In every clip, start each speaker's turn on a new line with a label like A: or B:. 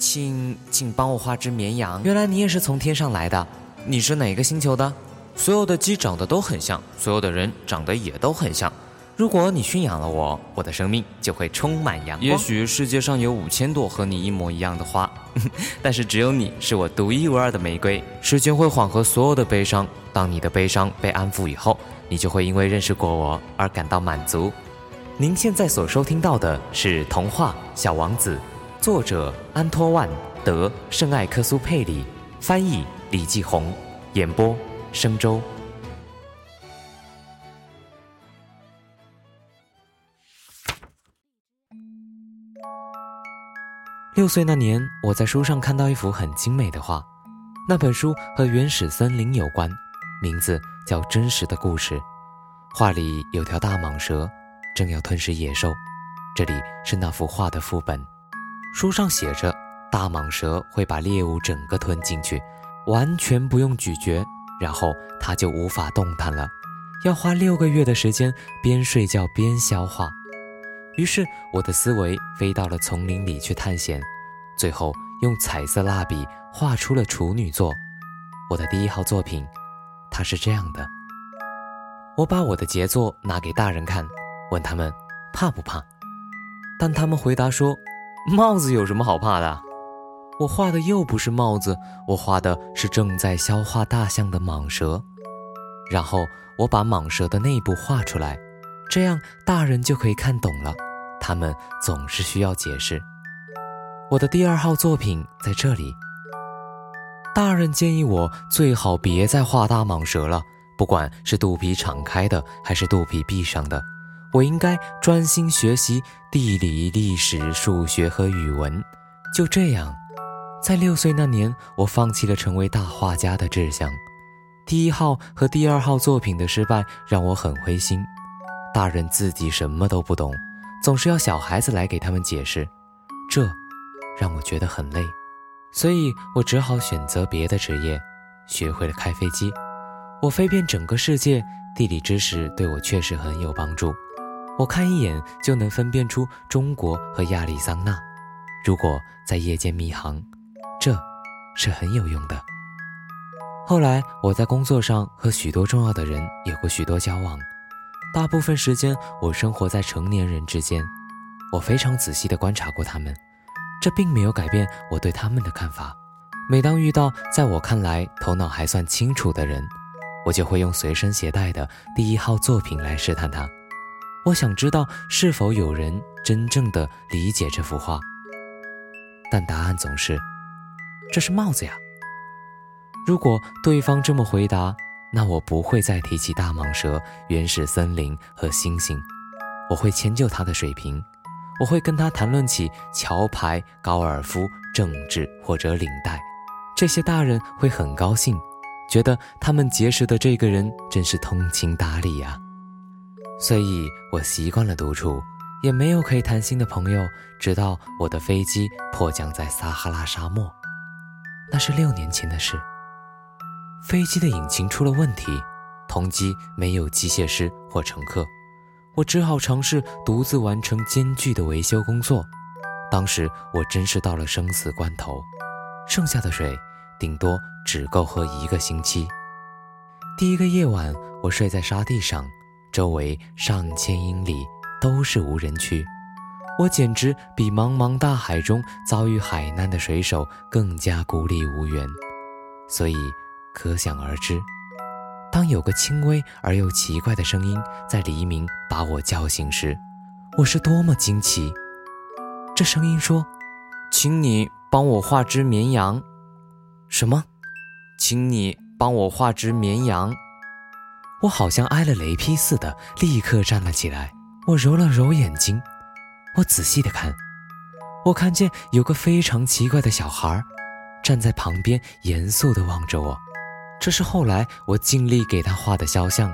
A: 请请帮我画只绵羊。原来你也是从天上来的，你是哪个星球的？所有的鸡长得都很像，所有的人长得也都很像。如果你驯养了我，我的生命就会充满阳光。也许世界上有五千朵和你一模一样的花，但是只有你是我独一无二的玫瑰。时间会缓和所有的悲伤，当你的悲伤被安抚以后，你就会因为认识过我而感到满足。您现在所收听到的是童话《小王子》，作者安托万·德·圣艾克苏佩里，翻译李继红，演播生周。六岁那年，我在书上看到一幅很精美的画，那本书和原始森林有关，名字叫《真实的故事》。画里有条大蟒蛇，正要吞噬野兽。这里是那幅画的副本。书上写着，大蟒蛇会把猎物整个吞进去，完全不用咀嚼，然后它就无法动弹了，要花六个月的时间边睡觉边消化。于是我的思维飞到了丛林里去探险，最后用彩色蜡笔画出了处女座，我的第一号作品。它是这样的。我把我的杰作拿给大人看，问他们怕不怕，但他们回答说：“帽子有什么好怕的？”我画的又不是帽子，我画的是正在消化大象的蟒蛇。然后我把蟒蛇的内部画出来，这样大人就可以看懂了。他们总是需要解释。我的第二号作品在这里。大人建议我最好别再画大蟒蛇了，不管是肚皮敞开的还是肚皮闭上的，我应该专心学习地理、历史、数学和语文。就这样，在六岁那年，我放弃了成为大画家的志向。第一号和第二号作品的失败让我很灰心。大人自己什么都不懂。总是要小孩子来给他们解释，这让我觉得很累，所以我只好选择别的职业，学会了开飞机。我飞遍整个世界，地理知识对我确实很有帮助。我看一眼就能分辨出中国和亚利桑那。如果在夜间迷航，这是很有用的。后来我在工作上和许多重要的人有过许多交往。大部分时间，我生活在成年人之间。我非常仔细地观察过他们，这并没有改变我对他们的看法。每当遇到在我看来头脑还算清楚的人，我就会用随身携带的第一号作品来试探他。我想知道是否有人真正的理解这幅画。但答案总是：这是帽子呀。如果对方这么回答。那我不会再提起大蟒蛇、原始森林和星星，我会迁就他的水平，我会跟他谈论起桥牌、高尔夫、政治或者领带，这些大人会很高兴，觉得他们结识的这个人真是通情达理呀。所以我习惯了独处，也没有可以谈心的朋友，直到我的飞机迫降在撒哈拉沙漠，那是六年前的事。飞机的引擎出了问题，同机没有机械师或乘客，我只好尝试独自完成艰巨的维修工作。当时我真是到了生死关头，剩下的水顶多只够喝一个星期。第一个夜晚，我睡在沙地上，周围上千英里都是无人区，我简直比茫茫大海中遭遇海难的水手更加孤立无援，所以。可想而知，当有个轻微而又奇怪的声音在黎明把我叫醒时，我是多么惊奇！这声音说：“请你帮我画只绵羊。”什么？请你帮我画只绵羊？我好像挨了雷劈似的，立刻站了起来。我揉了揉眼睛，我仔细的看，我看见有个非常奇怪的小孩，站在旁边，严肃的望着我。这是后来我尽力给他画的肖像，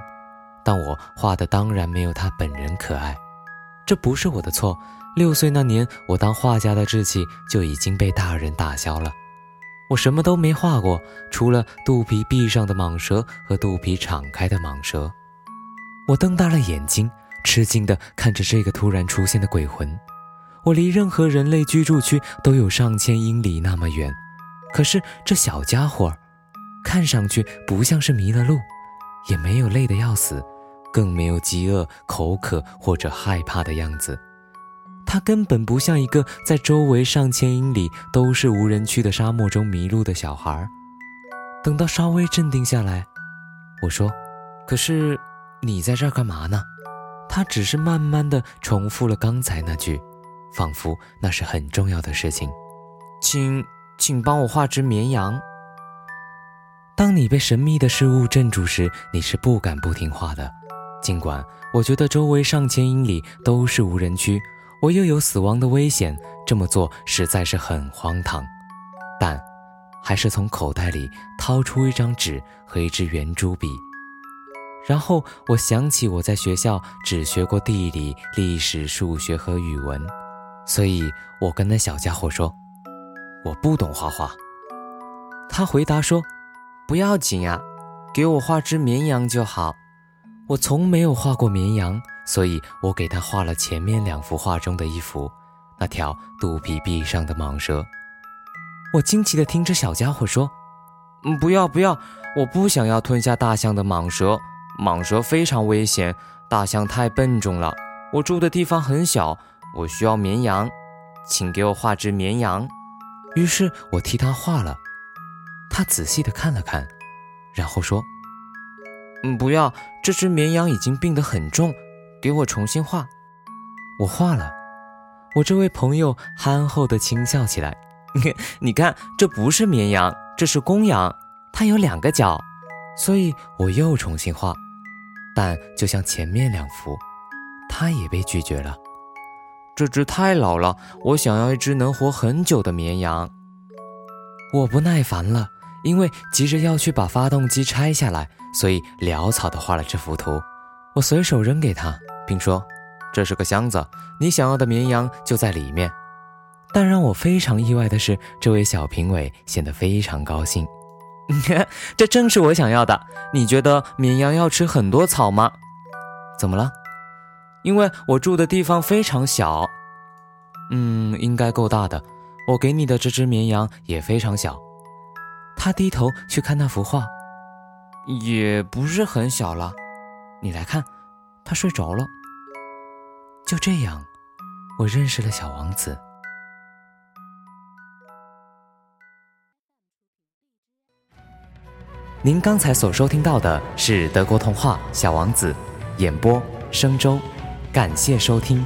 A: 但我画的当然没有他本人可爱。这不是我的错。六岁那年，我当画家的志气就已经被大人打消了。我什么都没画过，除了肚皮闭上的蟒蛇和肚皮敞开的蟒蛇。我瞪大了眼睛，吃惊地看着这个突然出现的鬼魂。我离任何人类居住区都有上千英里那么远，可是这小家伙，看上去不像是迷了路，也没有累得要死，更没有饥饿、口渴或者害怕的样子。他根本不像一个在周围上千英里都是无人区的沙漠中迷路的小孩。等到稍微镇定下来，我说：“可是你在这儿干嘛呢？”他只是慢慢的重复了刚才那句。仿佛那是很重要的事情，请请帮我画只绵羊。当你被神秘的事物镇住时，你是不敢不听话的。尽管我觉得周围上千英里都是无人区，我又有死亡的危险，这么做实在是很荒唐。但，还是从口袋里掏出一张纸和一支圆珠笔。然后我想起我在学校只学过地理、历史、数学和语文。所以我跟那小家伙说：“我不懂画画。”他回答说：“不要紧啊，给我画只绵羊就好。”我从没有画过绵羊，所以我给他画了前面两幅画中的一幅，那条肚皮壁上的蟒蛇。我惊奇地听着小家伙说：“嗯，不要不要，我不想要吞下大象的蟒蛇，蟒蛇非常危险，大象太笨重了。我住的地方很小。”我需要绵羊，请给我画只绵羊。于是我替他画了。他仔细的看了看，然后说：“嗯，不要，这只绵羊已经病得很重，给我重新画。”我画了。我这位朋友憨厚的轻笑起来：“ 你看，这不是绵羊，这是公羊，它有两个角。”所以我又重新画，但就像前面两幅，他也被拒绝了。这只太老了，我想要一只能活很久的绵羊。我不耐烦了，因为急着要去把发动机拆下来，所以潦草地画了这幅图。我随手扔给他，并说：“这是个箱子，你想要的绵羊就在里面。”但让我非常意外的是，这位小评委显得非常高兴。这正是我想要的。你觉得绵羊要吃很多草吗？怎么了？因为我住的地方非常小，嗯，应该够大的。我给你的这只绵羊也非常小。他低头去看那幅画，也不是很小了。你来看，他睡着了。就这样，我认识了小王子。您刚才所收听到的是德国童话《小王子》，演播：生周。感谢收听。